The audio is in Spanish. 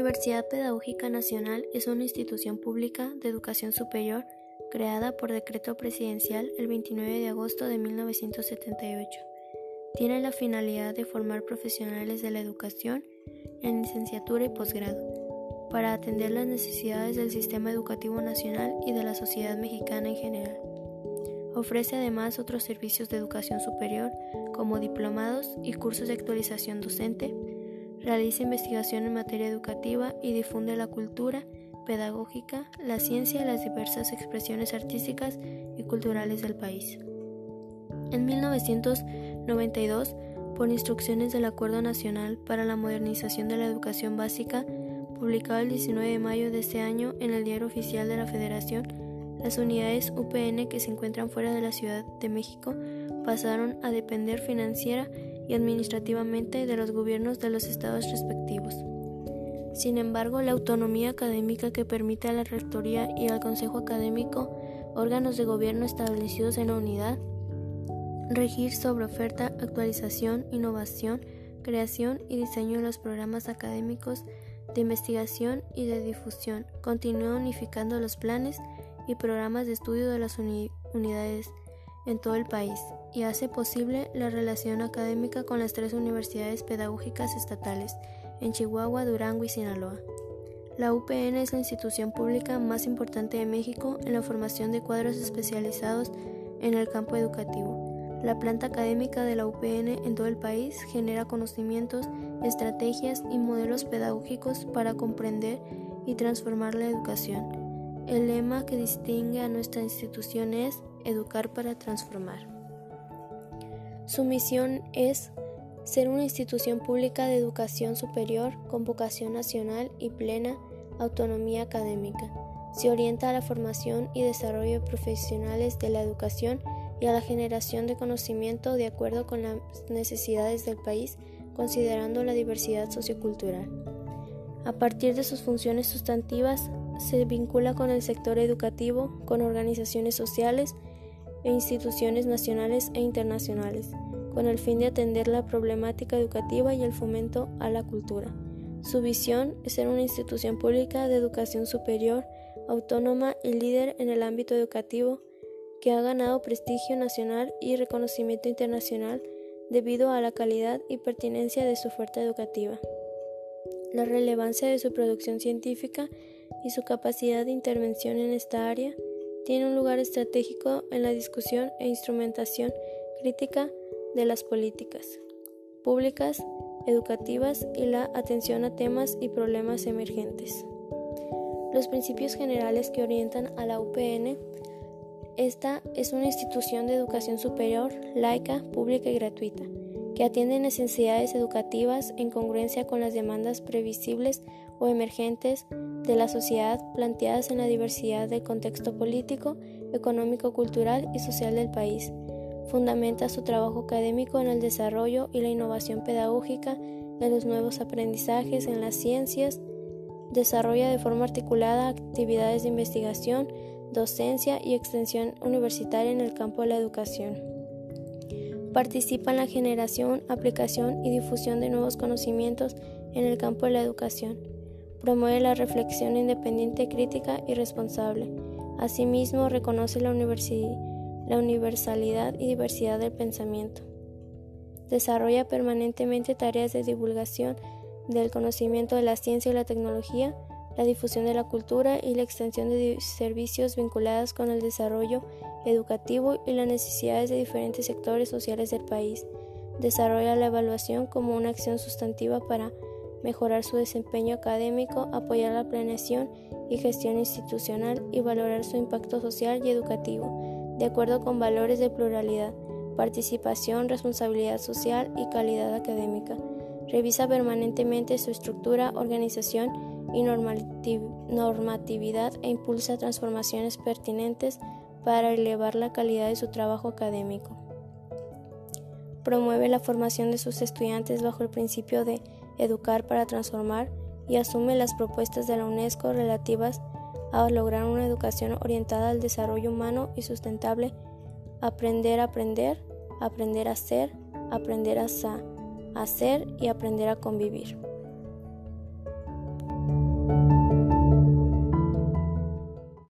Universidad Pedagógica Nacional es una institución pública de educación superior creada por decreto presidencial el 29 de agosto de 1978. Tiene la finalidad de formar profesionales de la educación en licenciatura y posgrado para atender las necesidades del sistema educativo nacional y de la sociedad mexicana en general. Ofrece además otros servicios de educación superior como diplomados y cursos de actualización docente, realiza investigación en materia educativa y difunde la cultura pedagógica, la ciencia y las diversas expresiones artísticas y culturales del país. En 1992, por instrucciones del Acuerdo Nacional para la Modernización de la Educación Básica, publicado el 19 de mayo de este año en el Diario Oficial de la Federación, las unidades UPN que se encuentran fuera de la Ciudad de México pasaron a depender financiera y administrativamente de los gobiernos de los estados respectivos. Sin embargo, la autonomía académica que permite a la Rectoría y al Consejo Académico, órganos de gobierno establecidos en la unidad, regir sobre oferta, actualización, innovación, creación y diseño de los programas académicos de investigación y de difusión, continúa unificando los planes y programas de estudio de las unidades en todo el país y hace posible la relación académica con las tres universidades pedagógicas estatales en Chihuahua, Durango y Sinaloa. La UPN es la institución pública más importante de México en la formación de cuadros especializados en el campo educativo. La planta académica de la UPN en todo el país genera conocimientos, estrategias y modelos pedagógicos para comprender y transformar la educación. El lema que distingue a nuestra institución es Educar para Transformar. Su misión es ser una institución pública de educación superior con vocación nacional y plena autonomía académica. Se orienta a la formación y desarrollo de profesionales de la educación y a la generación de conocimiento de acuerdo con las necesidades del país, considerando la diversidad sociocultural. A partir de sus funciones sustantivas, se vincula con el sector educativo, con organizaciones sociales, e instituciones nacionales e internacionales, con el fin de atender la problemática educativa y el fomento a la cultura. Su visión es ser una institución pública de educación superior, autónoma y líder en el ámbito educativo, que ha ganado prestigio nacional y reconocimiento internacional debido a la calidad y pertinencia de su oferta educativa, la relevancia de su producción científica y su capacidad de intervención en esta área tiene un lugar estratégico en la discusión e instrumentación crítica de las políticas públicas, educativas y la atención a temas y problemas emergentes. Los principios generales que orientan a la UPN esta es una institución de educación superior, laica, pública y gratuita, que atiende necesidades educativas en congruencia con las demandas previsibles o emergentes de la sociedad planteadas en la diversidad del contexto político, económico, cultural y social del país. Fundamenta su trabajo académico en el desarrollo y la innovación pedagógica de los nuevos aprendizajes en las ciencias, desarrolla de forma articulada actividades de investigación, docencia y extensión universitaria en el campo de la educación. Participa en la generación, aplicación y difusión de nuevos conocimientos en el campo de la educación Promueve la reflexión independiente, crítica y responsable. Asimismo, reconoce la, la universalidad y diversidad del pensamiento. Desarrolla permanentemente tareas de divulgación del conocimiento de la ciencia y la tecnología, la difusión de la cultura y la extensión de servicios vinculados con el desarrollo educativo y las necesidades de diferentes sectores sociales del país. Desarrolla la evaluación como una acción sustantiva para mejorar su desempeño académico, apoyar la planeación y gestión institucional y valorar su impacto social y educativo, de acuerdo con valores de pluralidad, participación, responsabilidad social y calidad académica. Revisa permanentemente su estructura, organización y normatividad e impulsa transformaciones pertinentes para elevar la calidad de su trabajo académico. Promueve la formación de sus estudiantes bajo el principio de educar para transformar y asume las propuestas de la UNESCO relativas a lograr una educación orientada al desarrollo humano y sustentable, aprender a aprender, aprender a ser, aprender a hacer y aprender a convivir.